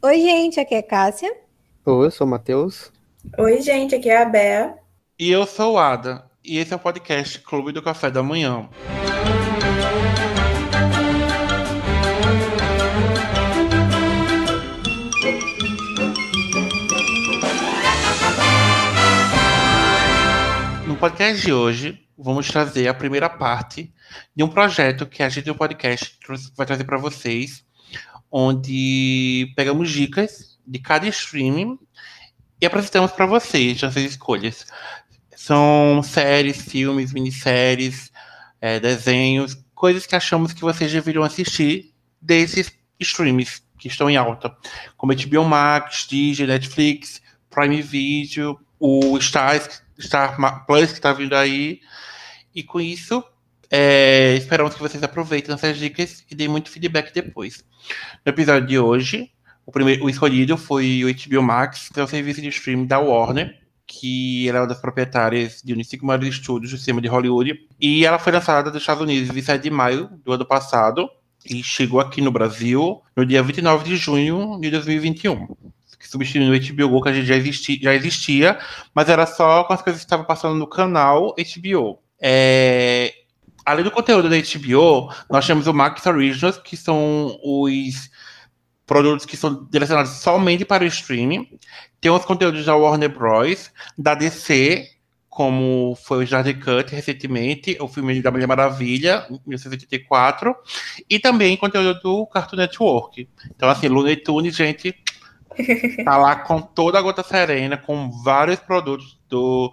Oi, gente, aqui é Cássia. Oi, eu sou o Matheus. Oi, gente, aqui é a Bea. E eu sou o Ada. E esse é o podcast Clube do Café da Manhã. No podcast de hoje, vamos trazer a primeira parte de um projeto que a gente do podcast vai trazer para vocês, onde pegamos dicas de cada streaming e apresentamos para vocês as escolhas. São séries, filmes, minisséries, é, desenhos, coisas que achamos que vocês deveriam assistir desses streams que estão em alta, como HBO Max, Disney, Netflix, Prime Video, o Star, Star Plus que está vindo aí. E com isso, é, esperamos que vocês aproveitem essas dicas e deem muito feedback depois. No episódio de hoje, o, primeiro, o escolhido foi o HBO Max, que é o serviço de streaming da Warner, que ela é uma das proprietárias de um dos cinco maiores estúdios do cinema de Hollywood. E ela foi lançada nos Estados Unidos em 27 de maio do ano passado e chegou aqui no Brasil no dia 29 de junho de 2021 substituindo o HBO Go, que a gente já, existi, já existia, mas era só com as coisas que estavam passando no canal HBO. É, além do conteúdo da HBO, nós temos o Max Originals, que são os produtos que são direcionados somente para o streaming. Tem os conteúdos da Warner Bros., da DC, como foi o Jardim Cut recentemente, o filme da Mulher Maravilha, 1984, e também conteúdo do Cartoon Network. Então, assim, Looney Tunes, gente, tá lá com toda a gota serena, com vários produtos do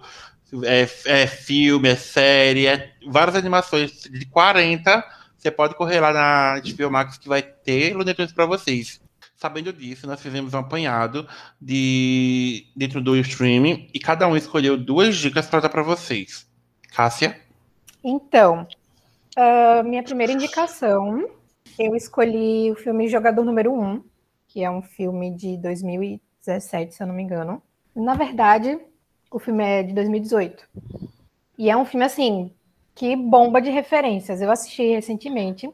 é, é filme, é série, é, várias animações de 40. Você pode correr lá na HBO Max que vai ter Looney para vocês. Sabendo disso, nós fizemos um apanhado de dentro do streaming e cada um escolheu duas dicas para dar para vocês. Cássia? Então, uh, minha primeira indicação, eu escolhi o filme Jogador Número 1, que é um filme de 2017, se eu não me engano. Na verdade, o filme é de 2018. E é um filme, assim, que bomba de referências. Eu assisti recentemente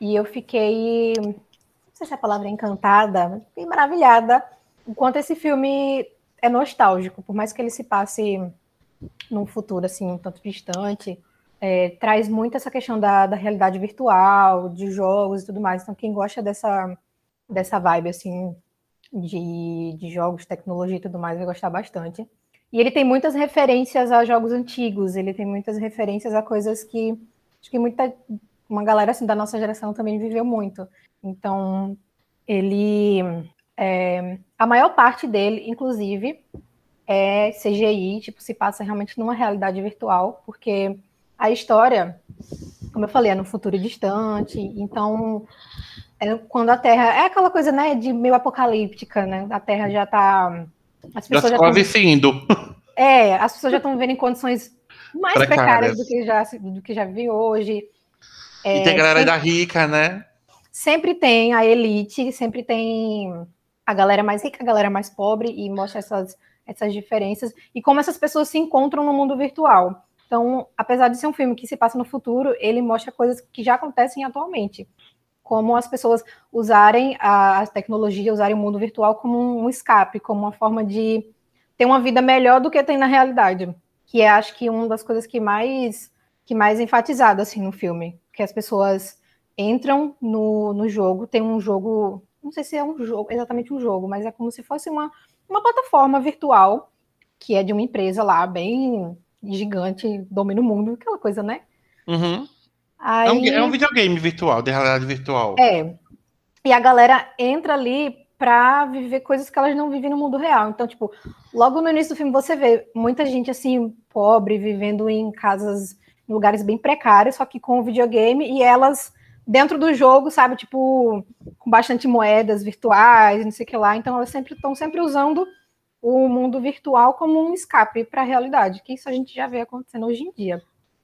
e eu fiquei, não sei se a palavra é encantada, mas fiquei maravilhada o quanto esse filme é nostálgico, por mais que ele se passe num futuro, assim, um tanto distante, é, traz muito essa questão da, da realidade virtual, de jogos e tudo mais. Então, quem gosta dessa dessa vibe, assim, de, de jogos, tecnologia e tudo mais, vai gostar bastante. E ele tem muitas referências a jogos antigos, ele tem muitas referências a coisas que acho que muita uma galera assim da nossa geração também viveu muito. Então, ele é, a maior parte dele, inclusive, é CGI, tipo, se passa realmente numa realidade virtual, porque a história, como eu falei, é no futuro distante, então é quando a Terra. É aquela coisa, né, de meio apocalíptica, né? A Terra já tá. As pessoas já quase tão... indo. É, as pessoas já estão vivendo em condições mais precárias, precárias do, que já, do que já vi hoje. É, e tem a galera sempre, da rica, né? Sempre tem a elite, sempre tem a galera mais rica, a galera mais pobre, e mostra essas, essas diferenças e como essas pessoas se encontram no mundo virtual. Então, apesar de ser um filme que se passa no futuro, ele mostra coisas que já acontecem atualmente como as pessoas usarem a, tecnologia, usarem o mundo virtual como um escape, como uma forma de ter uma vida melhor do que tem na realidade. Que é, acho que, uma das coisas que mais que mais enfatizado assim no filme, que as pessoas entram no, no jogo, tem um jogo, não sei se é um jogo, exatamente um jogo, mas é como se fosse uma, uma plataforma virtual que é de uma empresa lá bem gigante, domina o mundo, aquela coisa, né? Uhum. Aí... É, um, é um videogame virtual, de realidade virtual. É. E a galera entra ali para viver coisas que elas não vivem no mundo real. Então, tipo, logo no início do filme você vê muita gente assim, pobre, vivendo em casas, em lugares bem precários, só que com o videogame, e elas dentro do jogo, sabe, tipo, com bastante moedas virtuais, não sei o que lá. Então, elas sempre estão sempre usando o mundo virtual como um escape para a realidade, que isso a gente já vê acontecendo hoje em dia.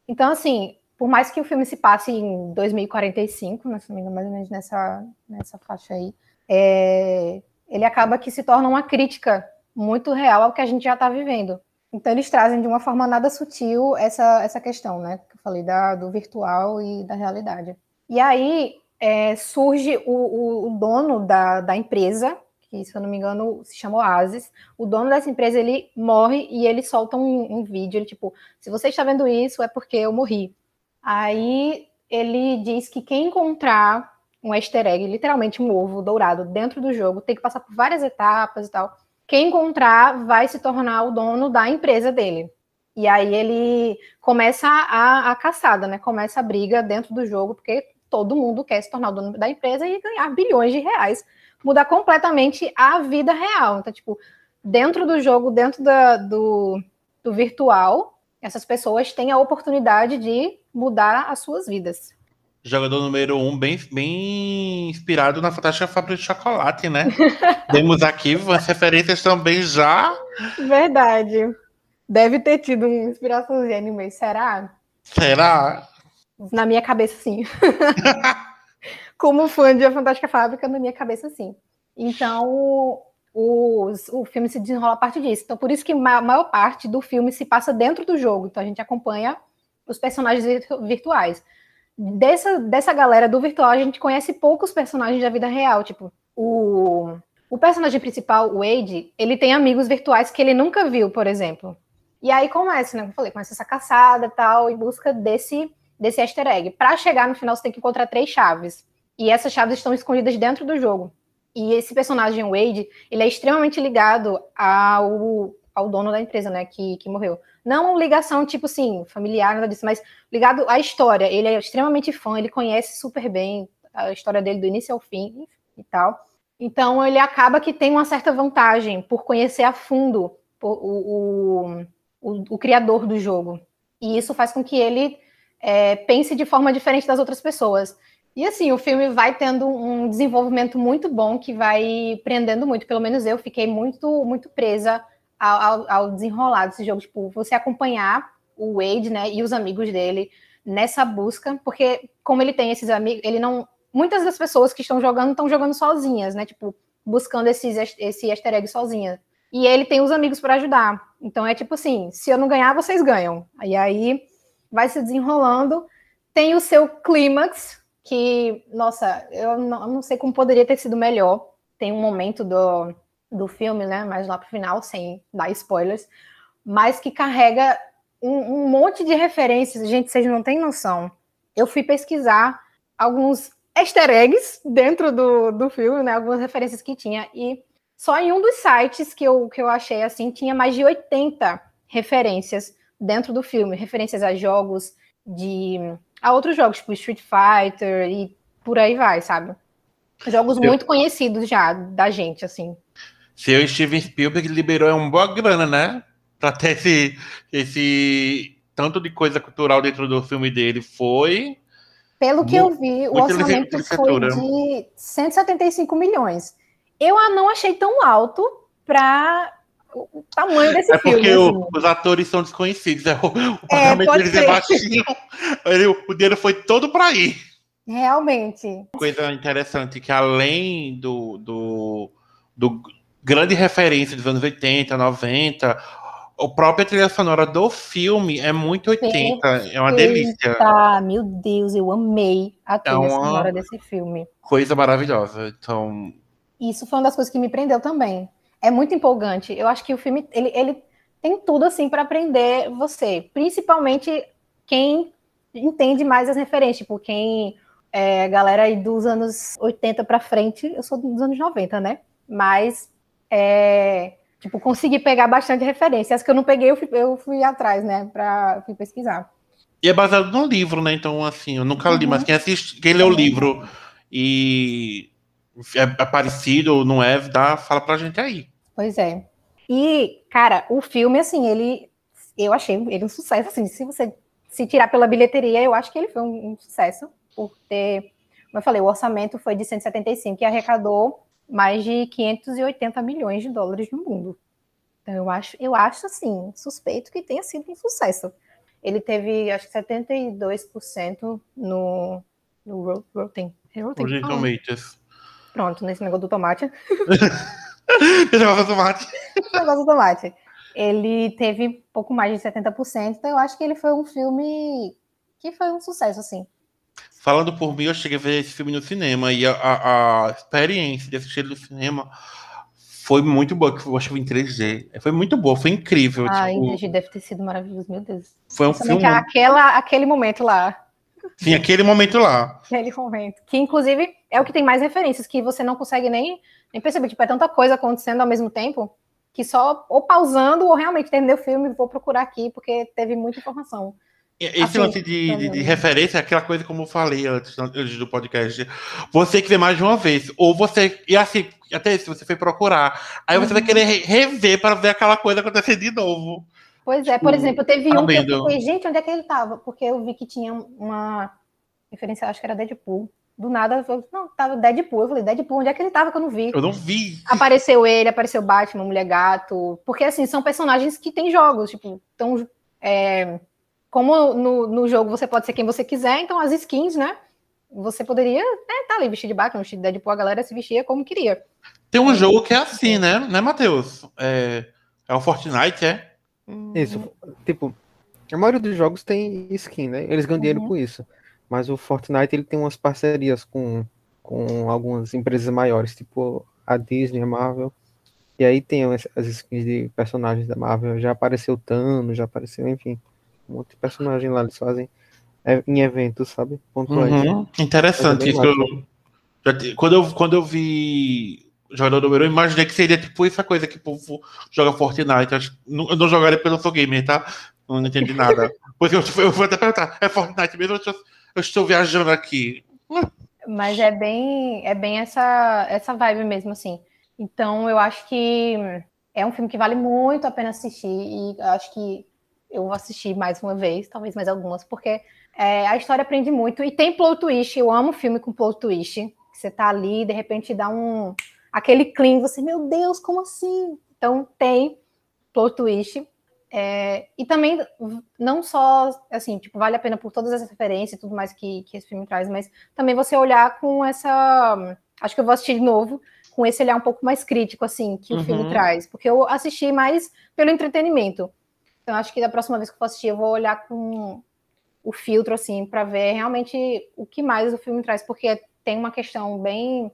Então, assim, por mais que o filme se passe em 2045, né, não me engano, mais ou menos nessa, nessa faixa aí, é, ele acaba que se torna uma crítica muito real ao que a gente já está vivendo. Então eles trazem de uma forma nada sutil essa, essa questão, né? Que eu falei da, do virtual e da realidade. E aí é, surge o, o, o, dono da, da empresa, que se eu não me engano se chama Oasis. O dono dessa empresa ele morre e ele solta um, um vídeo, ele tipo, se você está vendo isso é porque eu morri. Aí ele diz que quem encontrar um easter egg, literalmente um ovo dourado dentro do jogo, tem que passar por várias etapas e tal. Quem encontrar vai se tornar o dono da empresa dele. E aí ele começa a, a caçada, né? Começa a briga dentro do jogo, porque todo mundo quer se tornar o dono da empresa e ganhar bilhões de reais. Mudar completamente a vida real. Então, tipo, dentro do jogo, dentro da, do, do virtual, essas pessoas têm a oportunidade de mudar as suas vidas. Jogador número um, bem, bem inspirado na Fantástica Fábrica de Chocolate, né? Temos aqui as referências também já. Verdade. Deve ter tido uma inspiração de anime, será? Será? Na minha cabeça, sim. Como fã de A Fantástica Fábrica, na minha cabeça, sim. Então, o, o filme se desenrola a partir disso. Então, por isso que a maior parte do filme se passa dentro do jogo. Então, a gente acompanha os personagens virtuais. Dessa, dessa galera do virtual, a gente conhece poucos personagens da vida real. Tipo, o, o personagem principal, o Wade, ele tem amigos virtuais que ele nunca viu, por exemplo. E aí começa, né? Como eu falei, começa essa caçada tal, em busca desse, desse easter egg. Para chegar no final, você tem que encontrar três chaves. E essas chaves estão escondidas dentro do jogo. E esse personagem, Wade, ele é extremamente ligado ao, ao dono da empresa, né? Que, que morreu. Não ligação, tipo assim, familiar, nada disso, mas ligado à história. Ele é extremamente fã, ele conhece super bem a história dele do início ao fim e tal. Então ele acaba que tem uma certa vantagem por conhecer a fundo o, o, o, o criador do jogo. E isso faz com que ele é, pense de forma diferente das outras pessoas. E assim, o filme vai tendo um desenvolvimento muito bom que vai prendendo muito. Pelo menos eu fiquei muito, muito presa ao, ao, desenrolar desse jogo. Tipo, você acompanhar o Wade, né, e os amigos dele nessa busca, porque como ele tem esses amigos, ele não. Muitas das pessoas que estão jogando estão jogando sozinhas, né? Tipo, buscando esses, esse easter egg sozinha. E ele tem os amigos para ajudar. Então é tipo assim, se eu não ganhar, vocês ganham. E aí vai se desenrolando. Tem o seu clímax, que, nossa, eu não, eu não, sei como poderia ter sido melhor. Tem um momento do, do filme, né? Mais lá pro final, sem dar spoilers, mas que carrega um, um monte de referências. Gente, vocês não têm noção. Eu fui pesquisar alguns easter eggs dentro do, do filme, né? Algumas referências que tinha. E só em um dos sites que eu, que eu achei assim, tinha mais de 80 referências dentro do filme, referências a jogos de. a outros jogos, tipo Street Fighter e por aí vai, sabe? Jogos eu... muito conhecidos já da gente, assim. Seu Steven Spielberg liberou uma boa grana, né? Pra ter esse, esse tanto de coisa cultural dentro do filme dele. Foi. Pelo que muito, eu vi, o orçamento foi de 175 milhões eu não achei tão alto para o tamanho desse é filme. É porque assim. os atores são desconhecidos. É, o, o é, pagamento deles é baixinho. Ele, o dinheiro foi todo para ir. Realmente. Coisa interessante que além do, do, do grande referência dos anos 80, 90, a própria trilha sonora do filme é muito 80, Perfeita. é uma delícia. Meu Deus, eu amei a trilha é sonora desse filme. Coisa maravilhosa. Então, isso foi uma das coisas que me prendeu também. É muito empolgante. Eu acho que o filme ele, ele tem tudo assim para aprender você, principalmente quem entende mais as referências, tipo quem é, galera aí dos anos 80 para frente, eu sou dos anos 90, né? Mas é, tipo consegui pegar bastante referência. As que eu não peguei, eu fui, eu fui atrás, né? Para fui pesquisar. E é baseado num livro, né? Então, assim, eu nunca li, uhum. mas quem assiste, quem lê o livro e é, é parecido ou não é, dá, fala pra gente aí. Pois é. E, cara, o filme, assim, ele. Eu achei ele um sucesso, assim. Se você se tirar pela bilheteria, eu acho que ele foi um, um sucesso, por ter. Como eu falei, o orçamento foi de 175 e arrecadou mais de 580 milhões de dólares no mundo. Então, eu acho, eu acho assim, suspeito que tenha sido um sucesso. Ele teve, acho que 72% no, no Rotten, Rotten Tomatoes. Pronto, nesse negócio do tomate. Esse negócio do tomate. Esse negócio do tomate. Ele teve pouco mais de 70%, então eu acho que ele foi um filme que foi um sucesso, assim. Falando por mim, eu cheguei a ver esse filme no cinema e a, a, a experiência de assistir no cinema Foi muito boa, que eu acho que em 3D. Foi muito boa, foi incrível. Ah, tipo, entendi. Deve ter sido maravilhoso, meu Deus. foi um Principalmente filme. aquela, aquele momento lá. Sim, aquele momento lá. Aquele momento. Que, inclusive, é o que tem mais referências, que você não consegue nem, nem perceber. Tipo, é tanta coisa acontecendo ao mesmo tempo que só ou pausando ou realmente terminei o filme, vou procurar aqui, porque teve muita informação. Esse Assim, lance de, de- de referência é aquela coisa como eu falei antes, antes do podcast. Você que vê mais de uma vez. Ou você. E assim, até se você foi procurar. Aí você vai Uhum. querer re- rever para ver aquela coisa acontecer de novo. Pois é, por Tipo, exemplo, teve um que eu fiquei, gente, onde é que ele tava? Porque eu vi que tinha uma referência, acho que era Deadpool. Do nada, eu, não, tava Deadpool. Eu falei, Deadpool, onde é que ele tava que eu não vi? Eu não vi. Apareceu ele, apareceu Batman, Mulher Gato. Porque, assim, são personagens que têm jogos. Tipo, então, é, como no, no jogo você pode ser quem você quiser, então as skins, né? Você poderia né, tá ali vestido de Batman, vestido de Deadpool, a galera se vestia como queria. Tem um jogo que é assim, né? Né, Matheus? É, é o Fortnite, é? Isso, tipo, a maioria dos jogos tem skin, né? Eles ganham dinheiro Uhum. com isso. Mas o Fortnite, ele tem umas parcerias com, com algumas empresas maiores, tipo a Disney, a Marvel. E aí tem as, as skins de personagens da Marvel. Já apareceu Thanos, já apareceu, enfim, um monte de personagem lá. Eles fazem é, em eventos, sabe? Pontuais. Uhum. Interessante é isso. Eu- quando, eu, quando eu vi jogador número 1, eu imaginei que seria tipo essa coisa que o povo joga Fortnite. Eu, acho- não- eu não jogaria porque eu não sou gamer, tá? Não entendi nada. Porque eu, eu vou até perguntar, é Fortnite mesmo? Eu estou, eu estou viajando aqui. Mas é bem, é bem essa, essa vibe mesmo, assim. Então, eu acho que é um filme que vale muito a pena assistir e acho que eu vou assistir mais uma vez, talvez mais algumas, porque é, a história aprende muito e tem plot twist. Eu amo filme com plot twist. Que você tá ali, de repente dá um aquele clean, você, meu Deus, como assim? Então tem plot twist. É, e também não só assim, tipo, vale a pena por todas as referências e tudo mais que, que esse filme traz, mas também você olhar com essa. Acho que eu vou assistir de novo, com esse olhar um pouco mais crítico, assim, que Uhum. o filme traz. Porque eu assisti mais pelo entretenimento. Então, acho que da próxima vez que eu for assistir, eu vou olhar com o filtro, assim, para ver realmente o que mais o filme traz, porque tem uma questão bem.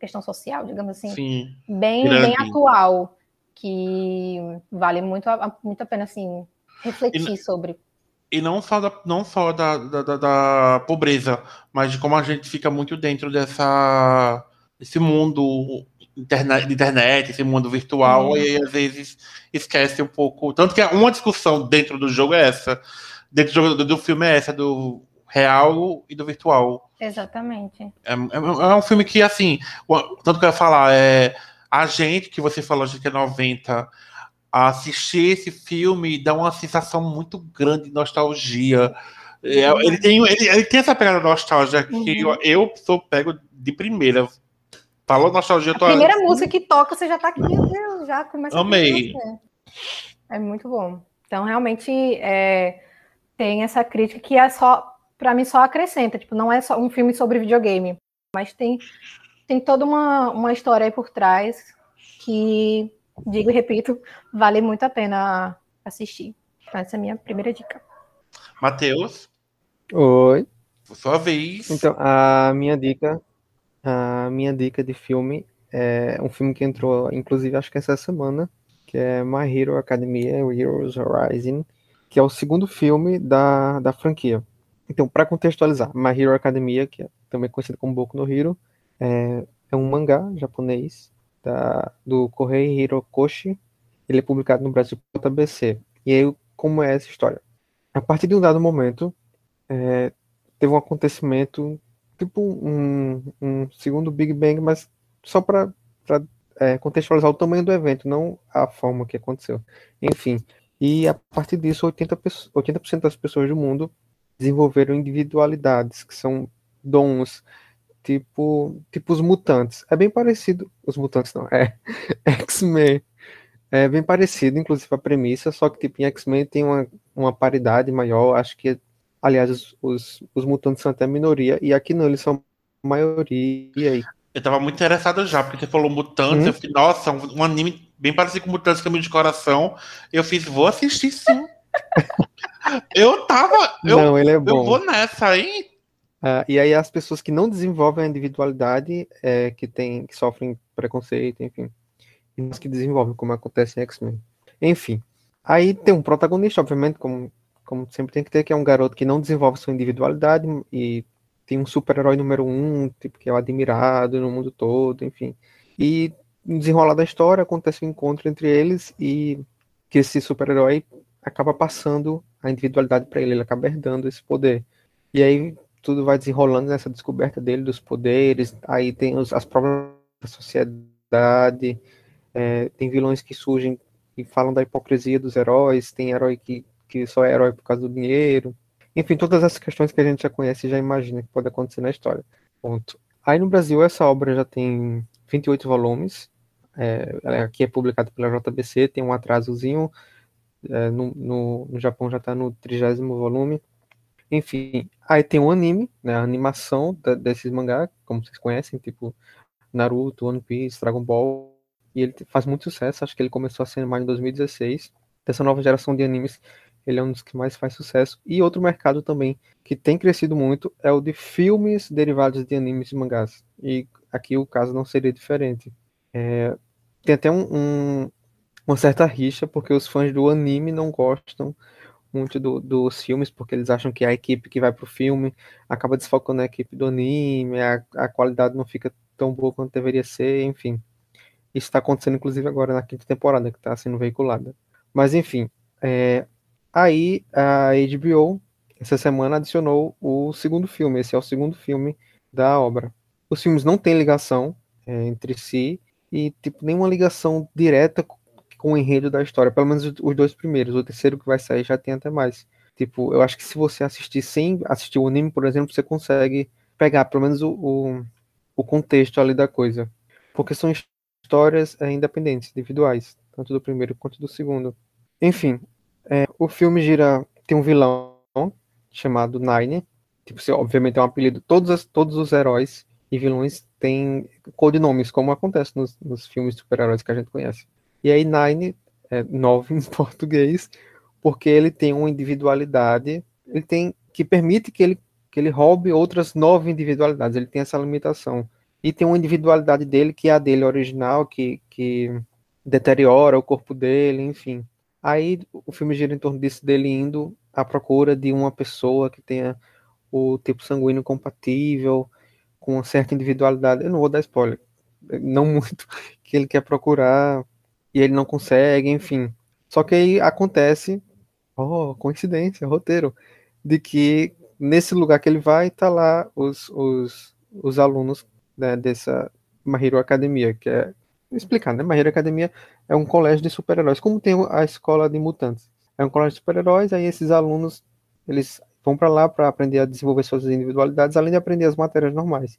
questão social, digamos assim, Sim. bem, grande. bem atual, que vale muito a, muito a pena, assim, refletir sobre. E não só da, não só da, da, da- pobreza, mas de como a gente fica muito dentro dessa, desse mundo internet, de internet, esse mundo virtual, Uhum. e aí às vezes esquece um pouco. Tanto que uma discussão dentro do jogo é essa, dentro do, jogo- do filme é essa, do real e do virtual. Exatamente. É, é- é um filme que, assim, tanto que eu ia falar, é a gente, que você falou, acho que é 90, assistir esse filme dá uma sensação muito grande de nostalgia. É, ele, tem, ele, ele tem essa pegada nostálgica que Uhum. eu, eu sou pego de primeira. Falou nostalgia, eu A tô primeira música que toca, você já tá aqui, meu Deus, já começa Amei. a você. É muito bom. Então, realmente, é, tem essa crítica que é só, para mim, só acrescenta. Tipo, não é só um filme sobre videogame, mas tem, tem toda uma, uma história aí por trás que, digo e repito, vale muito a pena assistir. Essa é a minha primeira dica. Matheus, Oi. sua vez. Então, a minha dica, a minha dica de filme é um filme que entrou, inclusive, acho que essa semana, que é My Hero Academia, Heroes Rising, que é o segundo filme da, da franquia. Então, para contextualizar, My Hero Academia, que é também conhecido como Boku no Hero, é, é um mangá japonês da, do Kohei Hirokoshi. Ele é publicado no Brasil pela JBC. E aí, como é essa história? A partir de um dado momento, é, teve um acontecimento, tipo um, um segundo Big Bang, mas só para contextualizar o tamanho do evento, não a forma que aconteceu. Enfim, e a partir disso, 80%, pesso- 80% das pessoas do mundo desenvolveram individualidades, que são dons, tipo, tipo os mutantes. É bem parecido, os mutantes não, é X-Men. É bem parecido, inclusive, a premissa, só que tipo, em X-Men tem uma, uma paridade maior, acho que Aliás, os, os, os mutantes são até minoria, e aqui não, eles são maioria. E Eu tava muito interessado já, porque você falou Mutantes, Hum. eu fiquei, nossa, um, um anime bem parecido com Mutantes Caminho de Coração. Eu fiz, vou assistir sim. eu tava, eu, não, ele é eu bom. vou nessa aí. Ah, e aí as pessoas que não desenvolvem a individualidade, é, que tem, que sofrem preconceito, enfim, e que desenvolvem, como acontece em X-Men. Enfim, aí tem um protagonista, obviamente, como, como sempre tem que ter, que é um garoto que não desenvolve sua individualidade e tem um super-herói número um, tipo, que é admirado no mundo todo, enfim. E no desenrolar da história acontece um encontro entre eles e que esse super-herói acaba passando a individualidade para ele, ele acaba herdando esse poder. E aí tudo vai desenrolando nessa descoberta dele dos poderes, aí tem os, as problemas da sociedade, é, tem vilões que surgem e falam da hipocrisia dos heróis, tem herói que, que só é herói por causa do dinheiro, enfim, todas essas questões que a gente já conhece e já imagina que pode acontecer na história. Ponto. Aí no Brasil essa obra já tem 28 volumes, é, aqui é publicado pela JBC, tem um atrasozinho, é, no, no, no, Japão já está no trigésimo volume. Enfim, aí tem um anime, né, a animação da, desses mangá, como vocês conhecem, tipo Naruto, One Piece, Dragon Ball, e ele faz muito sucesso, acho que ele começou a ser animado em 2016. Dessa nova geração de animes, ele é um dos que mais faz sucesso. E outro mercado também que tem crescido muito é o de filmes derivados de animes e mangás. E aqui o caso não seria diferente. É, tem até um, um, uma certa rixa, porque os fãs do anime não gostam muito do, dos filmes, porque eles acham que a equipe que vai pro filme acaba desfocando a equipe do anime, a, a qualidade não fica tão boa quanto deveria ser, enfim. Isso está acontecendo, inclusive, agora na quinta temporada, que está sendo veiculada. Mas, enfim, é, aí a HBO, essa semana, adicionou o segundo filme. Esse é o segundo filme da obra. Os filmes não têm ligação é, entre si, e, tipo, nenhuma ligação direta com o enredo da história. Pelo menos os dois primeiros. O terceiro que vai sair já tem até mais. Tipo, eu acho que se você assistir sem assistir o anime, por exemplo, você consegue pegar pelo menos o, o, o contexto ali da coisa. Porque são histórias é, independentes, individuais, tanto do primeiro quanto do segundo. Enfim, é, o filme gira. Tem um vilão chamado Nine. Tipo, você, obviamente é um apelido. Todos, as, todos os heróis e vilões têm codinomes, como acontece nos, nos filmes super-heróis que a gente conhece. E aí Nine é nove em português, porque ele tem uma individualidade, ele tem que permite que ele que ele roube outras nove individualidades. Ele tem essa limitação. E tem uma individualidade dele que é a dele original, que, que deteriora o corpo dele, enfim. Aí o filme gira em torno disso, dele indo à procura de uma pessoa que tenha o tipo sanguíneo compatível, com uma certa individualidade. Eu não vou dar spoiler, não muito, que ele quer procurar e ele não consegue, enfim. Só que aí acontece, oh, coincidência, roteiro, de que nesse lugar que ele vai, tá lá os, os, os alunos né, dessa My Hero Academia, que é explicar, né? Hero Academia é um colégio de super-heróis, como tem a escola de mutantes. É um colégio de super-heróis, aí esses alunos eles vão para lá para aprender a desenvolver suas individualidades, além de aprender as matérias normais.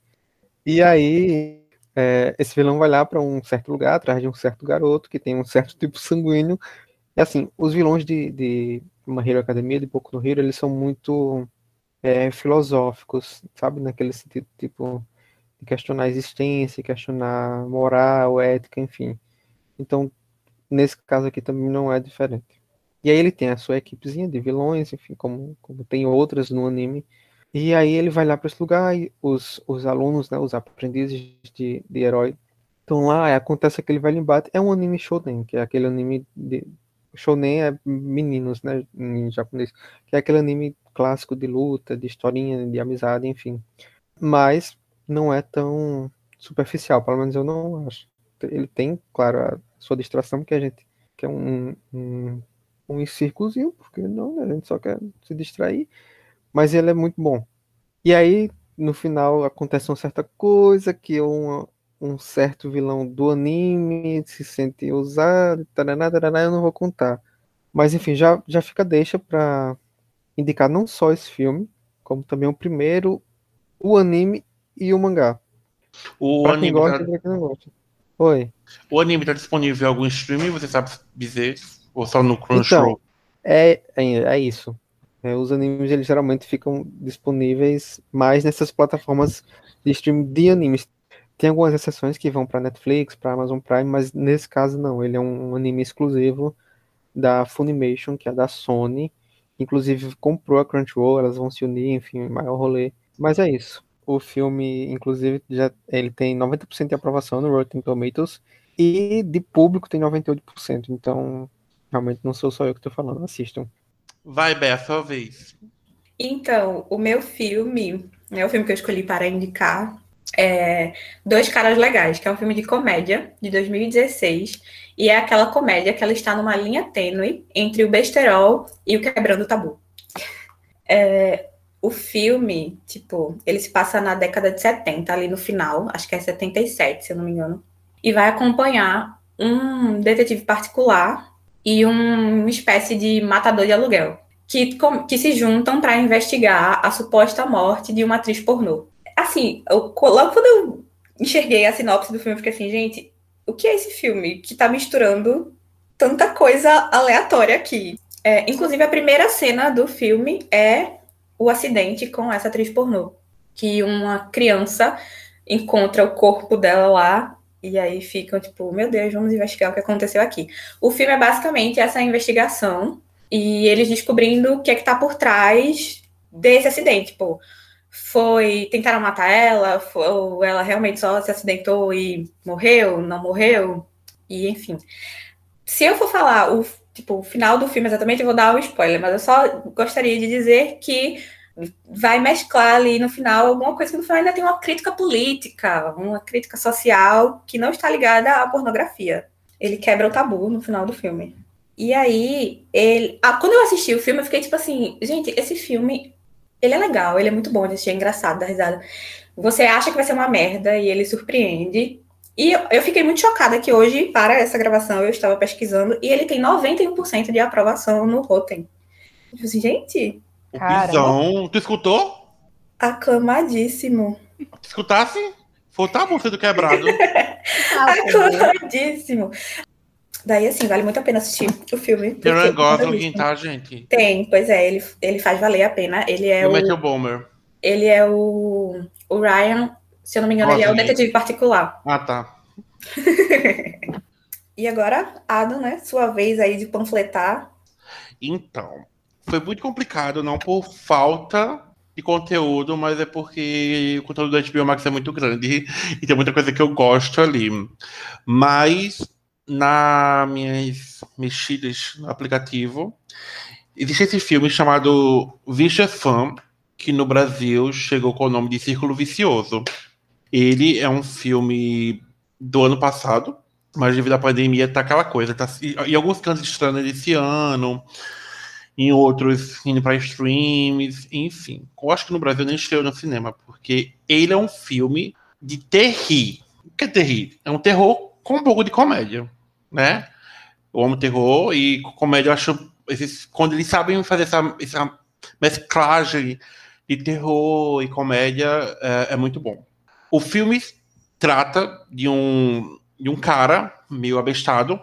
E aí é, esse vilão vai lá para um certo lugar, atrás de um certo garoto que tem um certo tipo sanguíneo. E assim, os vilões de, de Academia, de Boku no Hero, eles são muito é, filosóficos, sabe? Naquele sentido, tipo, questionar a existência, questionar moral, ética, enfim. Então, nesse caso aqui também não é diferente. E aí ele tem a sua equipezinha de vilões, enfim, como, como tem outras no anime, e aí ele vai lá para esse lugar e os, os alunos, né, os aprendizes de, de herói estão lá, acontece aquele velho embate. É um anime shonen, que é aquele anime de... Shonen é meninos, né, em japonês. Que é aquele anime clássico de luta, de historinha, de amizade, enfim. Mas não é tão superficial, pelo menos eu não acho. Ele tem, claro, a sua distração, que a gente quer um, um, um círculozinho, porque não, né, a gente só quer se distrair mas ele é muito bom. E aí, no final, acontece uma certa coisa que um, um certo vilão do anime se sente usado, taraná, taraná, eu não vou contar. Mas enfim, já, já fica deixa para indicar não só esse filme, como também o primeiro, o anime e o mangá. O pra anime gosta, tá... pra gosta. Oi. O anime está disponível em algum streaming, você sabe dizer? Ou só no Crunchyroll? Então, é, é, é isso. É, os animes eles geralmente ficam disponíveis mais nessas plataformas de streaming de animes. Tem algumas exceções que vão para Netflix, para Amazon Prime, mas nesse caso não. Ele é um anime exclusivo da Funimation, que é da Sony. Inclusive comprou a Crunchyroll, elas vão se unir, enfim, maior rolê. Mas é isso. O filme, inclusive, já ele tem 90% de aprovação no Rotten Tomatoes E de público tem 98%. Então, realmente não sou só eu que tô falando. Assistam. Vai, Bé, a sua vez. Então, o meu filme, é o filme que eu escolhi para indicar, é Dois Caras Legais, que é um filme de comédia de 2016. E é aquela comédia que ela está numa linha tênue entre o besterol e o quebrando o tabu. É, o filme, tipo, ele se passa na década de 70, ali no final, acho que é 77, se eu não me engano, e vai acompanhar um detetive particular e um, uma espécie de matador de aluguel, que, que se juntam para investigar a suposta morte de uma atriz pornô. Assim, eu, logo quando eu enxerguei a sinopse do filme, eu fiquei assim, gente, o que é esse filme que tá misturando tanta coisa aleatória aqui? É, inclusive, a primeira cena do filme é o acidente com essa atriz pornô. Que uma criança encontra o corpo dela lá e aí ficam tipo, meu Deus, vamos investigar o que aconteceu aqui. O filme é basicamente essa investigação e eles descobrindo o que é que tá por trás desse acidente. Tipo, foi. Tentaram matar ela, foi, ou ela realmente só se acidentou e morreu, não morreu, e enfim. Se eu for falar o tipo, o final do filme exatamente, eu vou dar um spoiler, mas eu só gostaria de dizer que vai mesclar ali no final alguma coisa que no final ainda tem uma crítica política, uma crítica social que não está ligada à pornografia. Ele quebra o tabu no final do filme. E aí, ele. Ah, quando eu assisti o filme, eu fiquei tipo assim, gente, esse filme. Ele é legal, ele é muito bom de assistir, é engraçado, dá risada. Você acha que vai ser uma merda e ele surpreende. E eu fiquei muito chocada que hoje, para essa gravação, eu estava pesquisando e ele tem 91% de aprovação no Rotten. Tipo assim, gente. O Pisão. Tu escutou? Aclamadíssimo. Tu escutasse? Foi tá bom sendo quebrado. Aclamadíssimo. Daí, assim, vale muito a pena assistir o filme. Tem Ryan Gosling, tá, gente? Tem, pois é, ele, ele faz valer a pena. Ele é e o... Matthew Bomer. Ele é o, o Ryan se eu não me engano, ele é o detetive particular. Ah, tá. e agora, Adam, né? Sua vez aí de panfletar. Então, foi muito complicado, não por falta de conteúdo, mas é porque o conteúdo da HBO Max é muito grande e tem muita coisa que eu gosto ali. Mas nas minhas mexidas no aplicativo, existe esse filme chamado Vicious Fan, que no Brasil chegou com o nome de Círculo Vicioso. Ele é um filme do ano passado, mas devido à pandemia tá aquela coisa. Tá, em alguns cantos estranhos desse ano, em outros indo para streams, enfim. Eu acho que no Brasil nem estreou no cinema, porque ele é um filme de terrir. O que é terrir? É um terror com um pouco de comédia, né? Eu amo terror e comédia eu acho. Esses, quando eles sabem fazer essa, essa mesclagem de terror e comédia, é, é muito bom. O filme trata de um, de um cara meio abestado,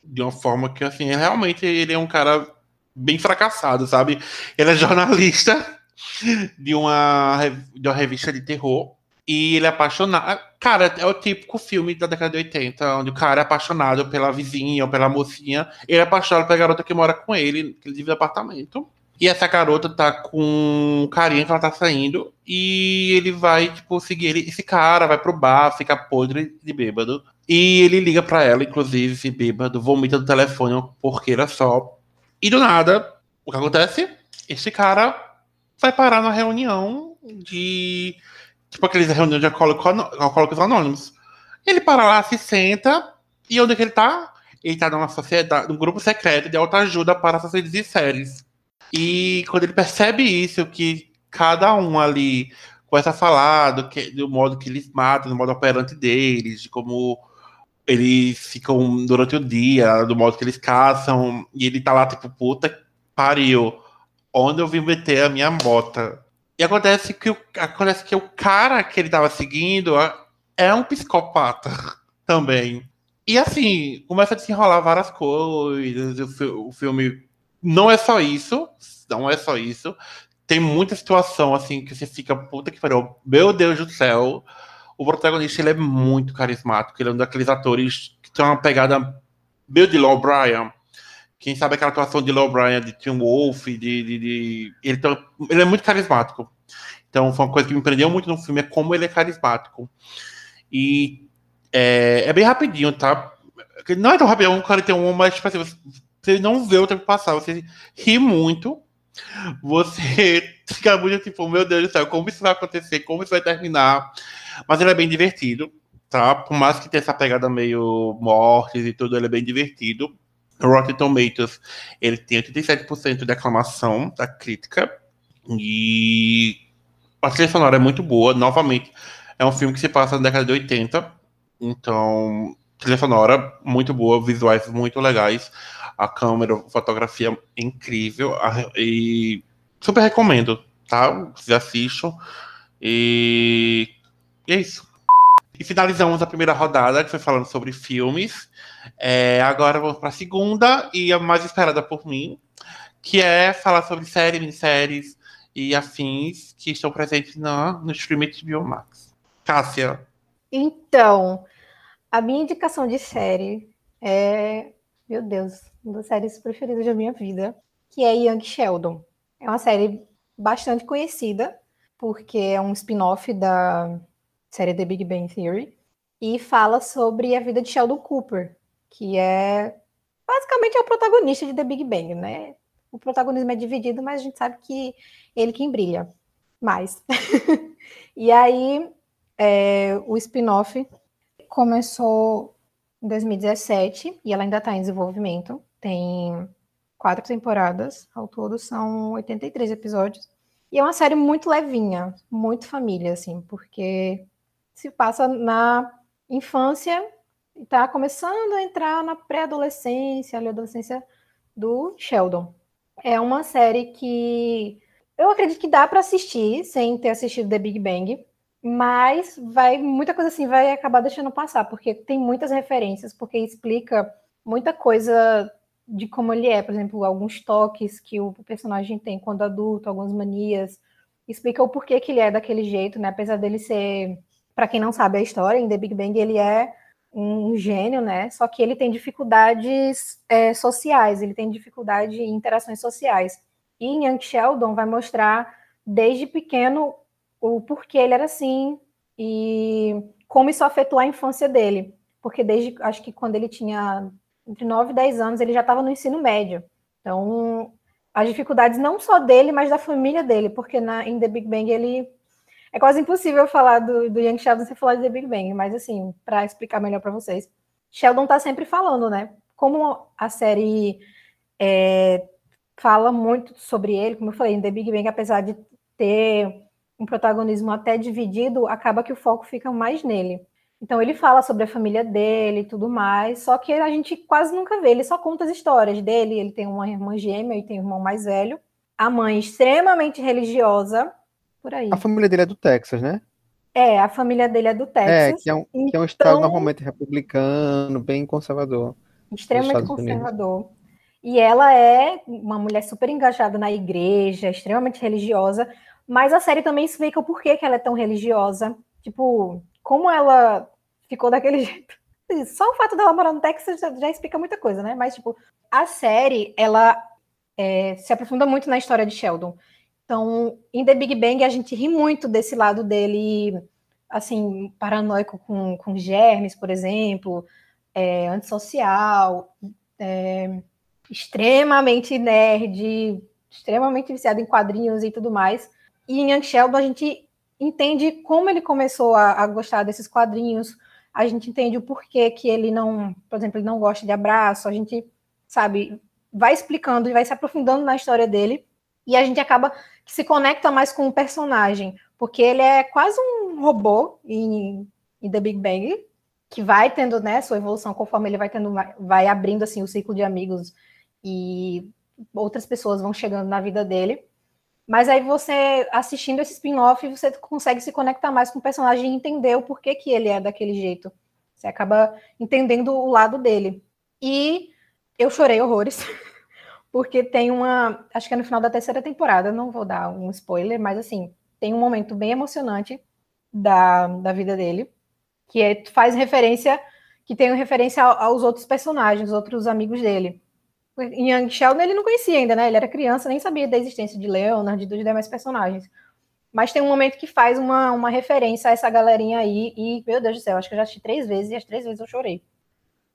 de uma forma que, assim, realmente ele é um cara bem fracassado, sabe? Ele é jornalista de uma, de uma revista de terror e ele é apaixonado. Cara, é o típico filme da década de 80, onde o cara é apaixonado pela vizinha ou pela mocinha. Ele é apaixonado pela garota que mora com ele, que ele vive no apartamento. E essa garota tá com um carinha que ela tá saindo. E ele vai, tipo, seguir ele. Esse cara vai pro bar, fica podre de bêbado. E ele liga pra ela, inclusive, bêbado, vomita do telefone uma porqueira só. E do nada, o que acontece? Esse cara vai parar na reunião de. Tipo aqueles reuniões de alcoólicos anônimos. Ele para lá, se senta. E onde é que ele tá? Ele tá numa sociedade, num grupo secreto de autoajuda para assassinos de séries. E quando ele percebe isso, que cada um ali começa a falar do, que, do modo que eles matam, do modo operante deles, de como eles ficam durante o dia, do modo que eles caçam, e ele tá lá, tipo, puta pariu, onde eu vim meter a minha bota. E acontece que o, acontece que o cara que ele tava seguindo é um psicopata também. E assim, começa a desenrolar várias coisas, o, o filme não é só isso, não é só isso. Tem muita situação assim que você fica, puta que pariu, meu Deus do céu. O protagonista ele é muito carismático, ele é um daqueles atores que tem uma pegada meio de Law Bryan. Quem sabe aquela atuação de Law Bryan, de Tim Wolf, de, de, de... Ele, tem... ele é muito carismático. Então foi uma coisa que me prendeu muito no filme, é como ele é carismático. E é, é bem rapidinho, tá? Não é tão rápido, é um 41, mas tipo assim, você não vê o tempo passar, você ri muito. Você fica muito tipo, meu Deus do céu, como isso vai acontecer, como isso vai terminar. Mas ele é bem divertido, tá? Por mais que tenha essa pegada meio mortes e tudo, ele é bem divertido. Rotten Tomatoes, ele tem 87% de aclamação da crítica. E a trilha sonora é muito boa. Novamente, é um filme que se passa na década de 80. Então, trilha sonora muito boa, visuais muito legais. A câmera, fotografia incrível. E super recomendo, tá? Vocês assistam. E, e é isso. E finalizamos a primeira rodada, que foi falando sobre filmes. É, agora vamos para a segunda, e a mais esperada por mim, que é falar sobre séries, minisséries e afins que estão presentes na, no streaming de Biomax. Cássia. Então, a minha indicação de série é, meu Deus, uma das séries preferidas da minha vida, que é Young Sheldon. É uma série bastante conhecida, porque é um spin-off da série The Big Bang Theory, e fala sobre a vida de Sheldon Cooper, que é basicamente é o protagonista de The Big Bang, né? O protagonismo é dividido, mas a gente sabe que ele quem brilha mais. e aí, é, o spin-off começou em 2017 e ela ainda está em desenvolvimento. Tem quatro temporadas, ao todo são 83 episódios. E é uma série muito levinha, muito família, assim, porque se passa na infância e está começando a entrar na pré-adolescência, ali, adolescência do Sheldon. É uma série que eu acredito que dá para assistir sem ter assistido The Big Bang, mas vai muita coisa assim vai acabar deixando passar, porque tem muitas referências, porque explica muita coisa de como ele é, por exemplo, alguns toques que o personagem tem quando adulto, algumas manias, explica o porquê que ele é daquele jeito, né? Apesar dele ser para quem não sabe a história, em The Big Bang ele é um gênio, né? Só que ele tem dificuldades é, sociais, ele tem dificuldade em interações sociais. E em Young Sheldon vai mostrar desde pequeno o porquê ele era assim e como isso afetou a infância dele. Porque desde, acho que quando ele tinha entre 9 e 10 anos, ele já estava no ensino médio. Então, as dificuldades não só dele, mas da família dele, porque na, em The Big Bang ele é quase impossível falar do, do Young Sheldon sem falar de The Big Bang, mas assim, para explicar melhor para vocês, Sheldon tá sempre falando, né? Como a série é, fala muito sobre ele, como eu falei, em The Big Bang, apesar de ter um protagonismo até dividido, acaba que o foco fica mais nele. Então ele fala sobre a família dele e tudo mais, só que a gente quase nunca vê, ele só conta as histórias dele, ele tem uma irmã gêmea e tem um irmão mais velho, a mãe extremamente religiosa, por aí. A família dele é do Texas, né? É, a família dele é do Texas. É, que é um, então, que é um estado normalmente republicano, bem conservador. Extremamente conservador. Unidos. E ela é uma mulher super engajada na igreja, extremamente religiosa, mas a série também explica o porquê que ela é tão religiosa. Tipo, como ela ficou daquele jeito. Só o fato dela morar no Texas já, já explica muita coisa, né? Mas, tipo, a série, ela é, se aprofunda muito na história de Sheldon. Então, em The Big Bang, a gente ri muito desse lado dele, assim, paranoico com, com germes, por exemplo, é, antissocial, é, extremamente nerd, extremamente viciado em quadrinhos e tudo mais. E em Young Sheldon, a gente entende como ele começou a, a gostar desses quadrinhos, a gente entende o porquê que ele não, por exemplo, ele não gosta de abraço, a gente, sabe, vai explicando e vai se aprofundando na história dele, e a gente acaba que se conecta mais com o personagem, porque ele é quase um robô em, em The Big Bang, que vai tendo né, sua evolução conforme ele vai tendo, vai abrindo assim o ciclo de amigos e outras pessoas vão chegando na vida dele. Mas aí você, assistindo esse spin-off, você consegue se conectar mais com o personagem e entender o porquê que ele é daquele jeito. Você acaba entendendo o lado dele. E eu chorei horrores. porque tem uma. Acho que é no final da terceira temporada, não vou dar um spoiler, mas assim, tem um momento bem emocionante da, da vida dele, que é, faz referência, que tem referência aos outros personagens, outros amigos dele. Em Young Sheldon ele não conhecia ainda, né? Ele era criança, nem sabia da existência de Leonard e dos demais personagens. Mas tem um momento que faz uma, uma referência a essa galerinha aí, e, meu Deus do céu, acho que eu já assisti três vezes, e as três vezes eu chorei.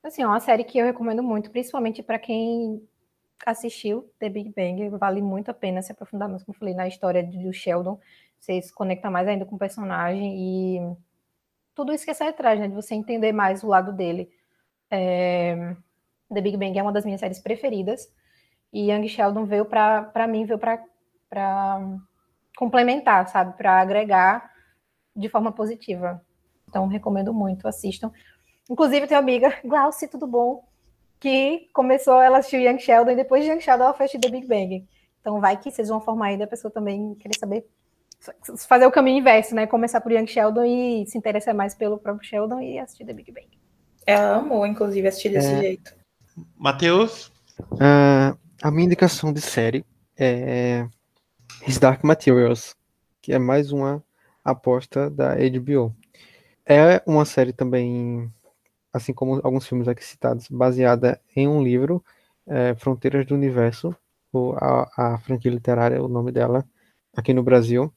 Assim, é uma série que eu recomendo muito, principalmente para quem assistiu The Big Bang, vale muito a pena se aprofundar mais, como eu falei, na história do Sheldon. Você se conecta mais ainda com o personagem e tudo isso que sai atrás, né? De você entender mais o lado dele. É... The Big Bang é uma das minhas séries preferidas. E Young Sheldon veio para mim, veio para complementar, sabe? Para agregar de forma positiva. Então, recomendo muito, assistam. Inclusive, tenho uma amiga, Glauci, tudo bom? Que começou, ela assistiu Young Sheldon e depois de Young Sheldon ela foi assistir The Big Bang. Então, vai que vocês vão formar ainda a pessoa também querer saber, fazer o caminho inverso, né? Começar por Young Sheldon e se interessar mais pelo próprio Sheldon e assistir The Big Bang. Ela amou, inclusive, assistir desse é... jeito. Matheus? Uh, a minha indicação de série é His Dark Materials, que é mais uma aposta da HBO. É uma série também, assim como alguns filmes aqui citados, baseada em um livro, é, Fronteiras do Universo, ou a, a franquia literária, o nome dela, aqui no Brasil.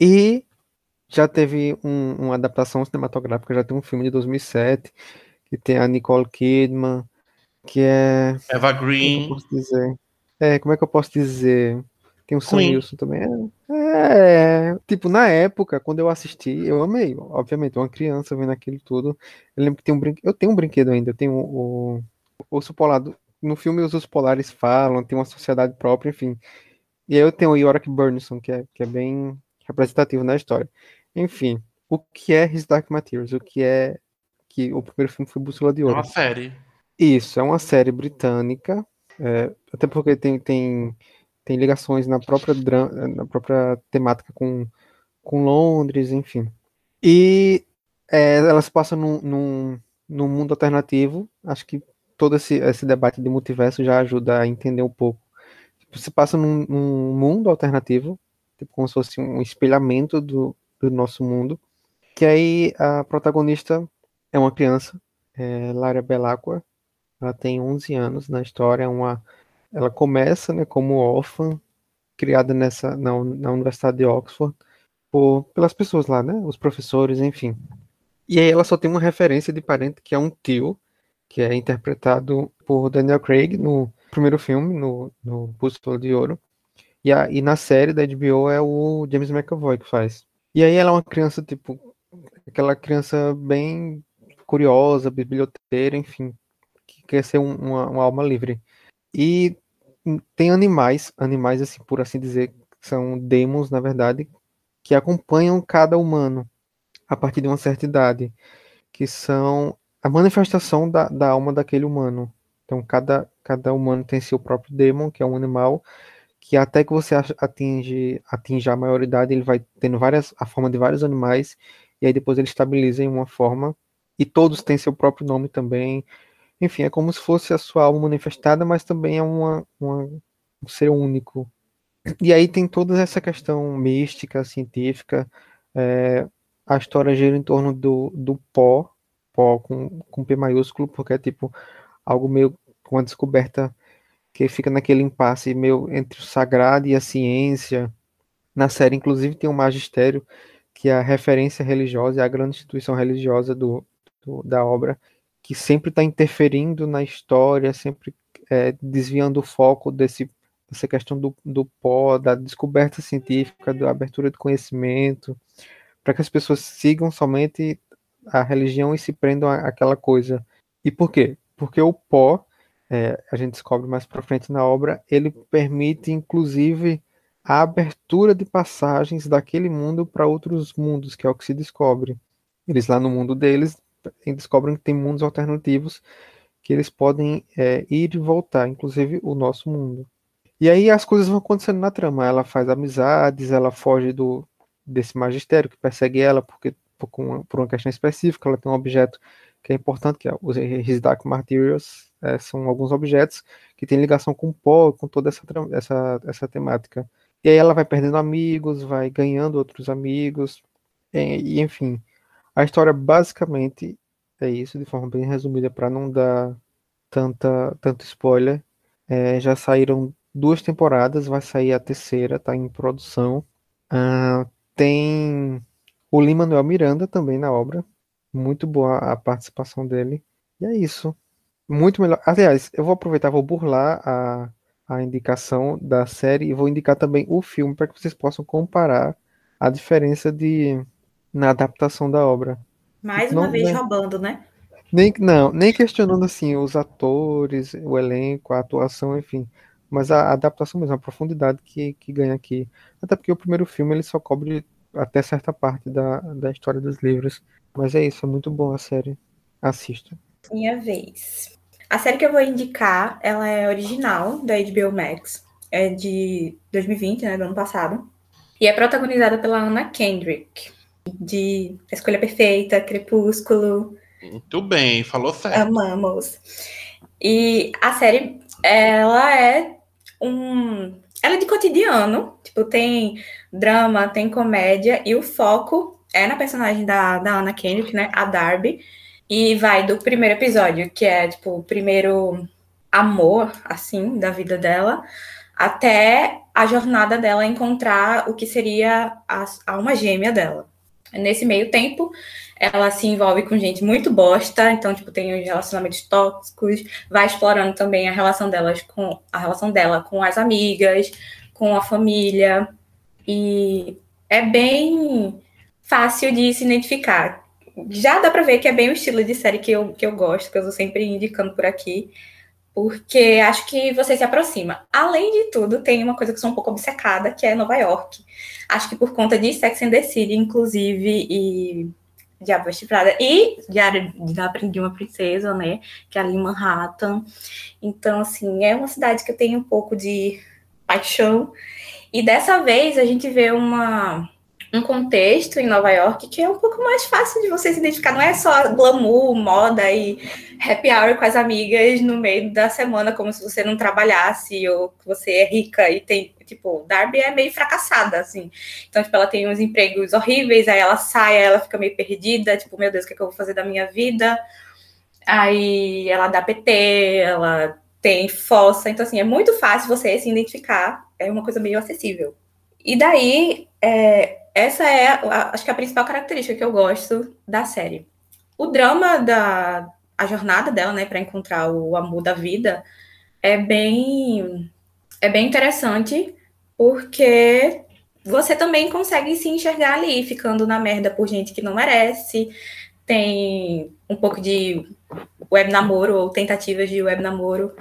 E já teve um, uma adaptação cinematográfica, já tem um filme de 2007, que tem a Nicole Kidman, que é... Eva Green. Como é, é, como é que eu posso dizer? Tem o Sam Wilson também. É, é, tipo, na época, quando eu assisti, eu amei. Obviamente, uma criança vendo aquilo tudo. Eu lembro que tem um brinquedo. Eu tenho um brinquedo ainda, eu tenho o, o urso polar. No filme, os ursos polares falam, tem uma sociedade própria, enfim. E aí eu tenho o Yorick Burnison, que é, que é bem representativo na história. Enfim, o que é His Dark Materials? O que é. que O primeiro filme foi Bússola de Ouro. É uma série. Isso, é uma série britânica. É, até porque tem, tem tem ligações na própria, na própria temática com, com Londres, enfim. E é, ela se passa num, num, num, mundo alternativo. Acho que todo esse, esse debate de multiverso já ajuda a entender um pouco. Tipo, se passa num, num, mundo alternativo, tipo, como se fosse um espelhamento do, do nosso mundo. Que aí a protagonista é uma criança, é Lara Belacqua. Ela tem 11 anos na história, é uma ela começa né, como órfã, criada nessa na, na Universidade de Oxford por, pelas pessoas lá, né, os professores, enfim. E aí ela só tem uma referência de parente que é um tio, que é interpretado por Daniel Craig no primeiro filme, no, no Bússola de Ouro. E, a, e na série da HBO é o James McAvoy que faz. E aí ela é uma criança, tipo, aquela criança bem curiosa, biblioteira, enfim, quer ser um, uma, uma alma livre. E tem animais, animais assim, por assim dizer, são demos, na verdade, que acompanham cada humano a partir de uma certa idade, que são a manifestação da, da alma daquele humano. Então, cada, cada humano tem seu próprio demon, que é um animal, que até que você atinge, atinge a maioridade, ele vai tendo várias, a forma de vários animais, e aí depois ele estabiliza em uma forma, e todos têm seu próprio nome também, enfim, é como se fosse a sua alma manifestada, mas também é uma, uma, um ser único. E aí tem toda essa questão mística, científica. É, a história gira em torno do, do pó, pó com, com P maiúsculo, porque é tipo algo meio com uma descoberta que fica naquele impasse meio entre o sagrado e a ciência. Na série, inclusive, tem um magistério, que é a referência religiosa, é a grande instituição religiosa do, do da obra, que sempre está interferindo na história, sempre é, desviando o foco desse, dessa questão do, do pó, da descoberta científica, da abertura de conhecimento, para que as pessoas sigam somente a religião e se prendam àquela coisa. E por quê? Porque o pó, é, a gente descobre mais para frente na obra, ele permite inclusive a abertura de passagens daquele mundo para outros mundos, que é o que se descobre. Eles lá no mundo deles descobrem que tem mundos alternativos que eles podem é, ir e voltar, inclusive o nosso mundo. E aí as coisas vão acontecendo na trama. Ela faz amizades, ela foge do desse magistério que persegue ela porque por, por uma questão específica. Ela tem um objeto que é importante, que é os His Dark Materials, é, são alguns objetos que têm ligação com o pó, com toda essa, essa, essa temática. E aí ela vai perdendo amigos, vai ganhando outros amigos, e, e enfim. A história basicamente é isso, de forma bem resumida, para não dar tanta, tanto spoiler. É, já saíram duas temporadas, vai sair a terceira, está em produção. Ah, tem o Lima Manuel Miranda também na obra. Muito boa a participação dele. E é isso. Muito melhor. Aliás, eu vou aproveitar, vou burlar a, a indicação da série e vou indicar também o filme para que vocês possam comparar a diferença de na adaptação da obra. Mais Não, uma vez né? roubando, né? Nem, não, nem questionando assim os atores, o elenco, a atuação, enfim. Mas a adaptação mesmo, a profundidade que, que ganha aqui. Até porque o primeiro filme ele só cobre até certa parte da, da história dos livros. Mas é isso, é muito bom a série. Assista. Minha vez. A série que eu vou indicar, ela é original da HBO Max. É de 2020, né, do ano passado. E é protagonizada pela Anna Kendrick, de A Escolha Perfeita, Crepúsculo, Muito bem, falou certo. Amamos. E a série, ela é um. Ela é de cotidiano, tipo, tem drama, tem comédia, e o foco é na personagem da, da Anna Kendrick, né? A Darby. E vai do primeiro episódio, que é, tipo, o primeiro amor, assim, da vida dela, até a jornada dela encontrar o que seria a a alma gêmea dela. Nesse meio tempo, ela se envolve com gente muito bosta, então, tipo, tem os relacionamentos tóxicos, vai explorando também a relação delas com a relação dela com as amigas, com a família, e é bem fácil de se identificar. Já dá pra ver que é bem o estilo de série que eu, que eu gosto, que eu tô sempre indicando por aqui, porque acho que você se aproxima. Além de tudo, tem uma coisa que sou um pouco obcecada, que é Nova York. Acho que por conta de Sex and the City, inclusive, e Diabo Veste e Diário da de uma Princesa, né, que é ali em Manhattan. Então, assim, é uma cidade que eu tenho um pouco de paixão. E dessa vez a gente vê uma, um contexto em Nova York que é um pouco mais fácil de você se identificar. Não é só glamour, moda e happy hour com as amigas no meio da semana, como se você não trabalhasse ou que você é rica e tem. Tipo, Darby é meio fracassada, assim. Então, tipo, ela tem uns empregos horríveis, aí ela sai, aí ela fica meio perdida, tipo, meu Deus, o que, é que eu vou fazer da minha vida? Aí ela dá PT, ela tem fossa, então assim, é muito fácil você se identificar, é uma coisa meio acessível. E daí, é, essa é, a- acho que a principal característica que eu gosto da série. O drama da a jornada dela, né, para encontrar o amor da vida, é bem é bem interessante, porque você também consegue se enxergar ali, ficando na merda por gente que não merece. Tem um pouco de web namoro ou tentativas de web namoro.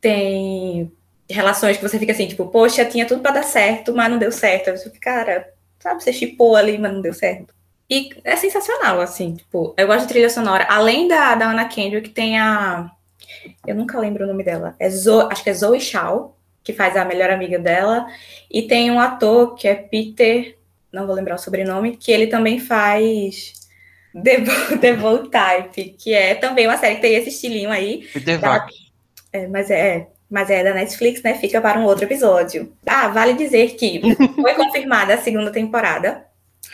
Tem relações que você fica assim, tipo, poxa, tinha tudo pra dar certo, mas não deu certo. Você fica, cara, sabe, você chipou ali, mas não deu certo. E é sensacional, assim, tipo, eu gosto de trilha sonora. Além da, da Anna Kendrick, tem a. Eu nunca lembro o nome dela. É Zo, acho que é Zoe Shaw, que faz a melhor amiga dela. E tem um ator que é Peter, não vou lembrar o sobrenome, que ele também faz The, The Bold Type, que é também uma série que tem esse estilinho aí. Peter. Vac. É, mas é, mas é da Netflix, né? Fica para um outro episódio. Ah, vale dizer que foi confirmada a segunda temporada.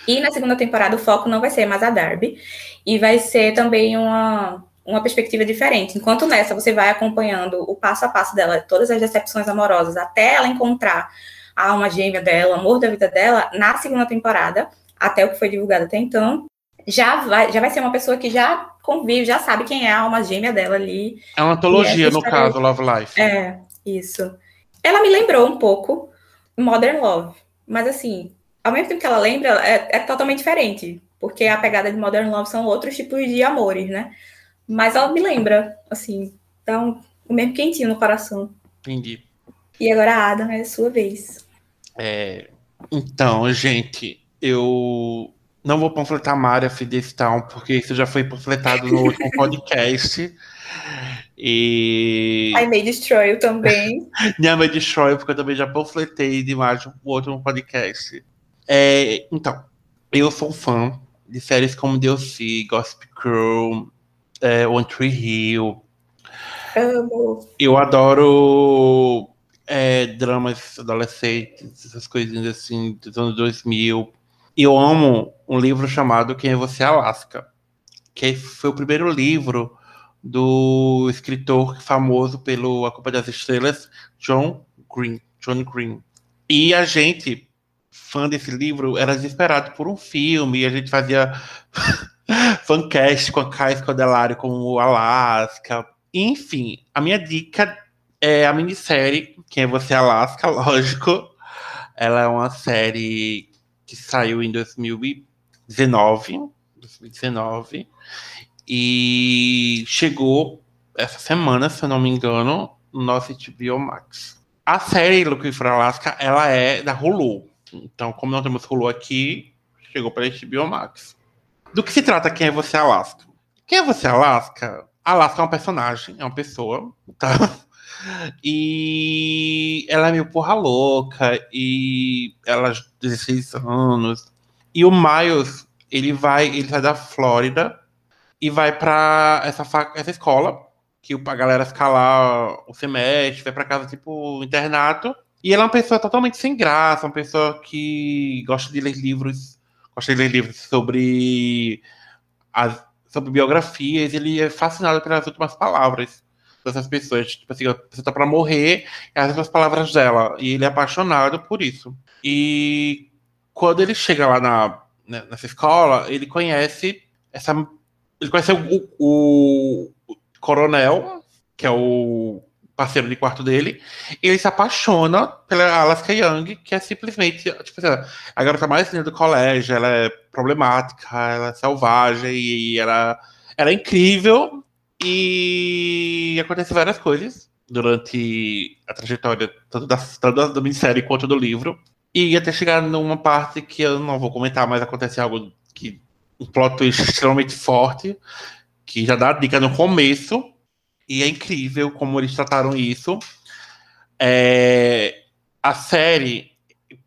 E na segunda temporada o foco não vai ser mais a Darby. E vai ser também uma, uma perspectiva diferente. Enquanto nessa você vai acompanhando o passo a passo dela, todas as decepções amorosas, até ela encontrar a alma gêmea dela, o amor da vida dela, na segunda temporada, até o que foi divulgado até então, já vai, já vai ser uma pessoa que já convive, já sabe quem é a alma gêmea dela ali. É uma antologia, no história- caso, Love Life. É, isso. Ela me lembrou um pouco Modern Love, mas assim, ao mesmo tempo que ela lembra, é, é totalmente diferente, porque a pegada de Modern Love são outros tipos de amores, né? Mas ela me lembra, assim, dá um, o mesmo quentinho no coração. Entendi. E agora a Adam é sua vez. É, então, gente, eu não vou panfletar Maria Fidestown, porque isso já foi panfletado no último podcast. E I May Destroy também. Nhama Destroy, porque eu também já panfletei demais o outro podcast. É, então, eu sou fã de séries como DLC, Gossip Girl, é, One Tree Hill. Amo. Eu adoro é, dramas adolescentes, essas coisinhas assim, dos anos 2000. Eu amo um livro chamado Quem é Você, Alaska? Que foi o primeiro livro do escritor famoso pelo A Culpa das Estrelas, John Green. John Green. E a gente, fã desse livro, era desesperado por um filme, e a gente fazia fancast com a Kai Scodelario como Alaska, Enfim, a minha dica é a minissérie Quem é Você Alaska, lógico. Ela é uma série que saiu em 2019, 2019 e chegou essa semana, se eu não me engano, no nosso HBO Max. A série Looking for Alaska, ela é da Hulu. Então, como não temos Hulu aqui, chegou para HBO Max. Do que se trata Quem é Você Alaska? Quem é Você Alaska? Alaska é um personagem, é uma pessoa, tá? E ela é meio porra louca, e ela 16 anos. E o Miles, ele vai, ele sai da Flórida e vai para essa, essa escola, que a galera fica lá o semestre, vai para casa tipo internato. E ela é uma pessoa totalmente sem graça, uma pessoa que gosta de ler livros, gosta de ler livros sobre as, sobre biografias, ele é fascinado pelas últimas palavras dessas pessoas. Tipo assim, pessoa tá pra morrer, e as últimas palavras dela. E ele é apaixonado por isso. E quando ele chega lá na, né, nessa escola, ele conhece essa. Ele conhece o, o, o coronel, que é o parceiro de quarto dele, ele se apaixona pela Alaska Young, que é simplesmente, tipo assim, a garota mais linda do colégio, ela é problemática, ela é selvagem, e ela, ela é incrível, e acontecem várias coisas durante a trajetória, tanto da, tanto da minissérie quanto do livro, e até chegar numa parte que eu não vou comentar, mas acontece algo que, um plot twist extremamente forte, que já dá dica no começo, e é incrível como eles trataram isso. É, a série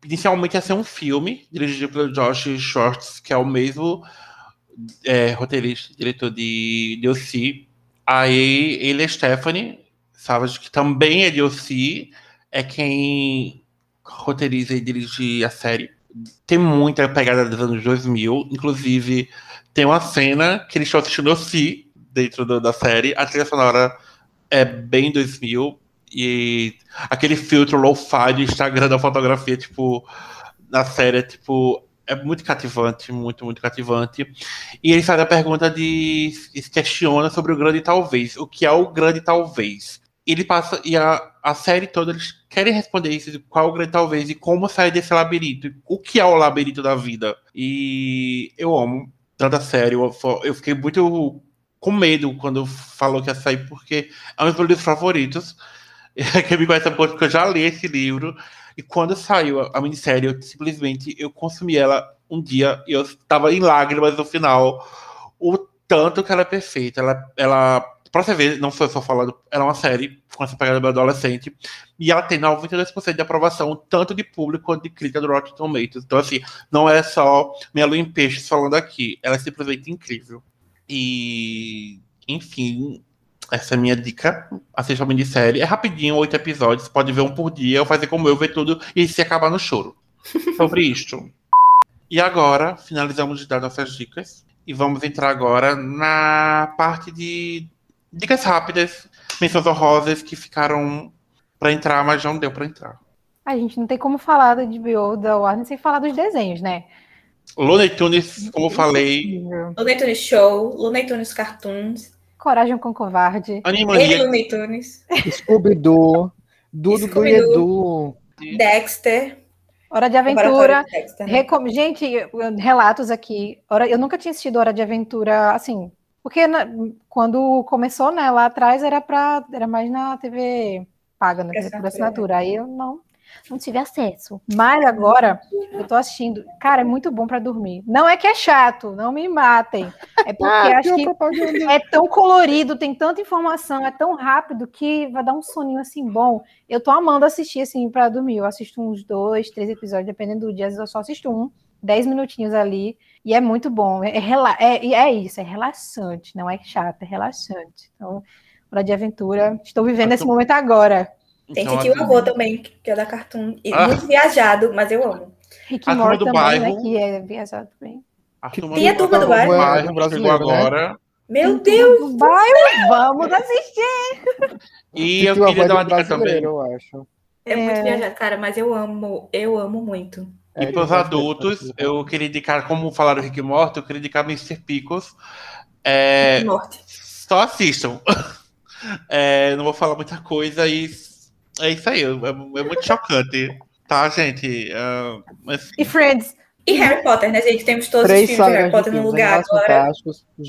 inicialmente ia ser um filme dirigido pelo Josh Schwartz, que é o mesmo é, roteirista, diretor de DLC. Aí ele e Stephanie Savage, que também é DLC, é quem roteiriza e dirige a série. Tem muita pegada dos anos 2000, inclusive tem uma cena que eles estão assistindo si dentro do, da série. A trilha sonora é bem 2000 e aquele filtro low-fi do Instagram da fotografia, tipo, na série, tipo, é muito cativante, muito, muito cativante. E ele faz a pergunta de. se questiona sobre o grande talvez. O que é o grande talvez? Ele passa. E a, a série toda eles querem responder isso: qual o grande talvez e como sair desse labirinto. O que é o labirinto da vida? E eu amo tanta série. Eu, eu fiquei muito com medo quando falou que ia sair, porque é um dos meus livros favoritos. Quem me conhece porque eu já li esse livro. E quando saiu a, a minissérie, eu simplesmente eu consumi ela um dia e eu estava em lágrimas no final. O tanto que ela é perfeita. Ela, ela pra você ver, não foi só falando, ela é uma série com essa pegada do adolescente. E ela tem 92% de aprovação, tanto de público quanto de crítica do Rotten Tomatoes. Então, assim, não é só minha lua em peixes falando aqui. Ela é simplesmente incrível. E, enfim, essa é a minha dica. Assista a minissérie. É rapidinho, oito episódios. Pode ver um por dia, ou fazer como eu, ver tudo e se acabar no choro. Sobre isto. E agora, finalizamos de dar nossas dicas. E vamos entrar agora na parte de dicas rápidas, menções honrosas que ficaram para entrar, mas não deu para entrar. A gente não tem como falar da HBO, da Warner, sem falar dos desenhos, né? Looney Tunes, como eu falei. Looney Tunes Show, Looney Tunes Cartoons. Coragem com Covarde. Animania. Looney Tunes. Scooby-Doo. Dudu do Edu. Dexter. Hora de Aventura. De Dexter, né? Recom... Gente, relatos aqui. Eu nunca tinha assistido Hora de Aventura, assim, porque na... quando começou, né, lá atrás era para era mais na TV paga, né, por assinatura. Aí eu não não tive acesso. Mas agora eu tô assistindo. Cara, é muito bom para dormir. Não é que é chato, não me matem. É porque ah, acho que é tão colorido, tem tanta informação, é tão rápido que vai dar um soninho assim bom. Eu tô amando assistir assim para dormir. Eu assisto uns dois, três episódios, dependendo do dia. Às vezes eu só assisto um, dez minutinhos ali. E é muito bom. É, é, é, é isso, é relaxante, não é chato, é relaxante. Então, hora de aventura. Estou vivendo esse momento agora. Tem então, Titio Avô também, que é da Cartoon. Ah. Muito viajado, mas eu amo. Rick Morty também, bairro. né? Que é viajado também. A Tem a turma do bairro. bairro brasileiro né? agora. Né? Meu Deus! Do bairro, vamos assistir! E eu queria dar uma dica também. Eu acho. É, é muito viajado, cara, mas eu amo, eu amo muito. E para os adultos, eu queria indicar, como falaram Rick Morty, eu queria indicar Mr. Pickles. É, Rick Morty. Só assistam. É, não vou falar muita coisa e é isso aí. É, é muito chocante. Tá, gente? Uh, mas... E Friends? E Harry Potter, né, gente? Temos todos Três os filmes de Harry Potter no lugar agora.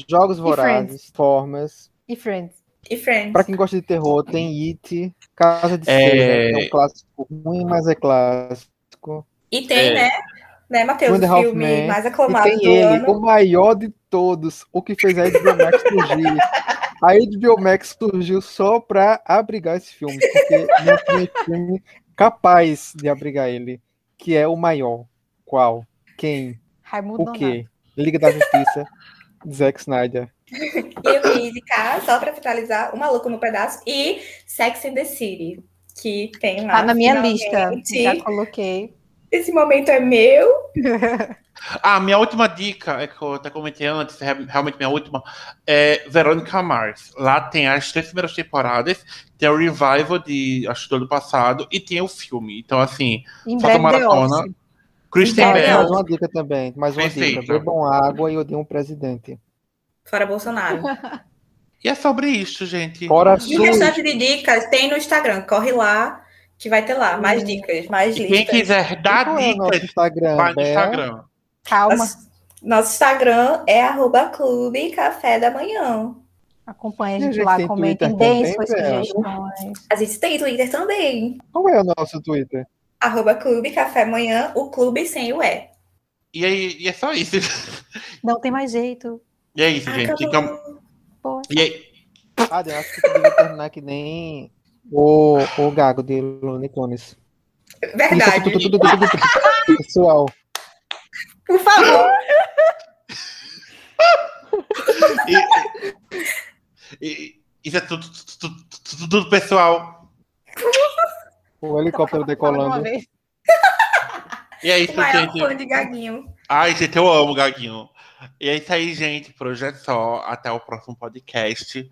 Jogos Vorazes, Formas. E Friends? E Friends. Pra quem gosta de terror, tem It, Casa de é... Cera, é um clássico ruim, mas é clássico. E tem, é... né? Né, Matheus? O filme Man, mais aclamado e tem ele, ano. o maior de todos, o que fez a HBO Max surgir. a HBO Max surgiu só pra abrigar esse filme, porque não tinha filme capaz de abrigar ele, que é o maior. Qual? Quem? Raimundo o quê? Liga da Justiça, Zack Snyder. Eu queria indicar, só pra finalizar, O Maluco no Pedaço e Sex and the City, que tem lá. Tá na minha lista, já coloquei. Esse momento é meu. ah, minha última dica, é que eu até comentei antes, é realmente minha última, é Verônica Mars. Lá tem as três primeiras temporadas, tem o revival de, acho do ano passado, e tem o filme. Então, assim, em faça maratona. Christian Bell. Mais uma dica também, mais uma Perfeito. dica. Bebam água e odeiam um presidente. Fora Bolsonaro. e é sobre isso, gente. Fora e o restante de dicas tem no Instagram. Corre lá que vai ter lá mais dicas, mais listas. Quem quiser dar é dicas, Instagram, vai no Instagram. Calma. Nosso, nosso, Instagram é arroba Clube Café da Manhã. Acompanhe a gente, a gente lá, comentem, deem suas sugestões. A gente tem Twitter também. Qual é o nosso Twitter? Arroba Clube Café Manhã, o clube sem o E. E aí, e é só isso. Não tem mais jeito. E é isso, gente. Então... E aí? Ah, eu acho que você devia terminar que nem o, o Gago de Looney Tunes. Verdade. Tudo, tudo, tudo, Pessoal. Por favor. e, e, isso é tudo, tudo, pessoal. O helicóptero decolando. E é isso, gente. fã de Gaguinho. Ai, gente, eu amo Gaguinho. E é isso aí, gente. Projeto só. Até o próximo podcast.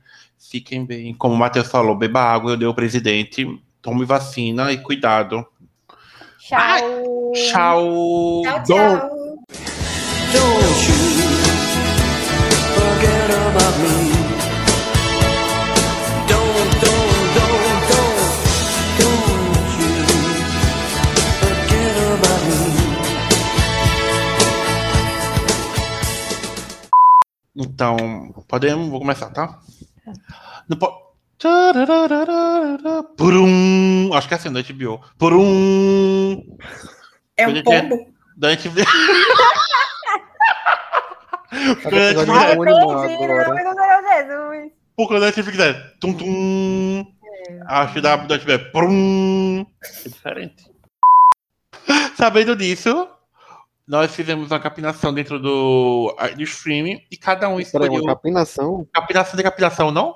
Fiquem bem. Como o Matheus falou, beba água, eu dei o presidente. Tome vacina e cuidado. Tchau. Ai, tchau. Tchau, tchau. Don't. Então, podemos, vou começar, tá? No po... Purum. Acho que é assim, da HBO. Purum. É um pombo? Da HBO. Porque da Netflix é tum tum. Acho que da HBO é prum. É diferente. Sabendo disso, nós fizemos uma capinação dentro do, do streaming e cada um escolheu. Peraí, uma capinação? Capinação de capinação, não?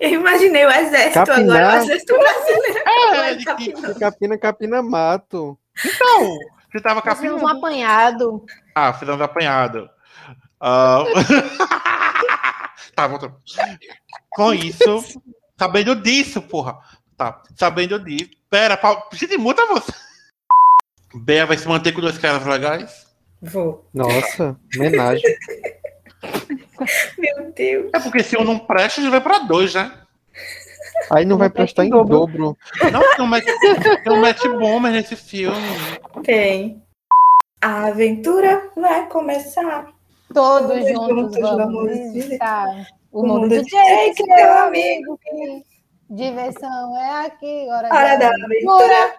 Eu imaginei o exército Capinar. agora, o exército brasileiro. É, de capina. capina, capina mato. Então, você tava capinando. Fizemos um apanhado. Ah, fizemos um apanhado. Uh... tá, voltando. Com isso, sabendo disso, porra. Tá, sabendo disso. Pera, pa... gente, muda você. Bea vai se manter com dois caras legais? Vou. Nossa, homenagem. Meu Deus. É porque se um não presta, já vai pra dois, né? Aí não vai prestar em dobro. dobro. Não, tem um match, tem um match bomber nesse filme. Tem. A aventura vai começar. Todos, Todos juntos, juntos vamos visitar o, o mundo, de Jake, meu amigo. Diversão é aqui, hora, hora da aventura.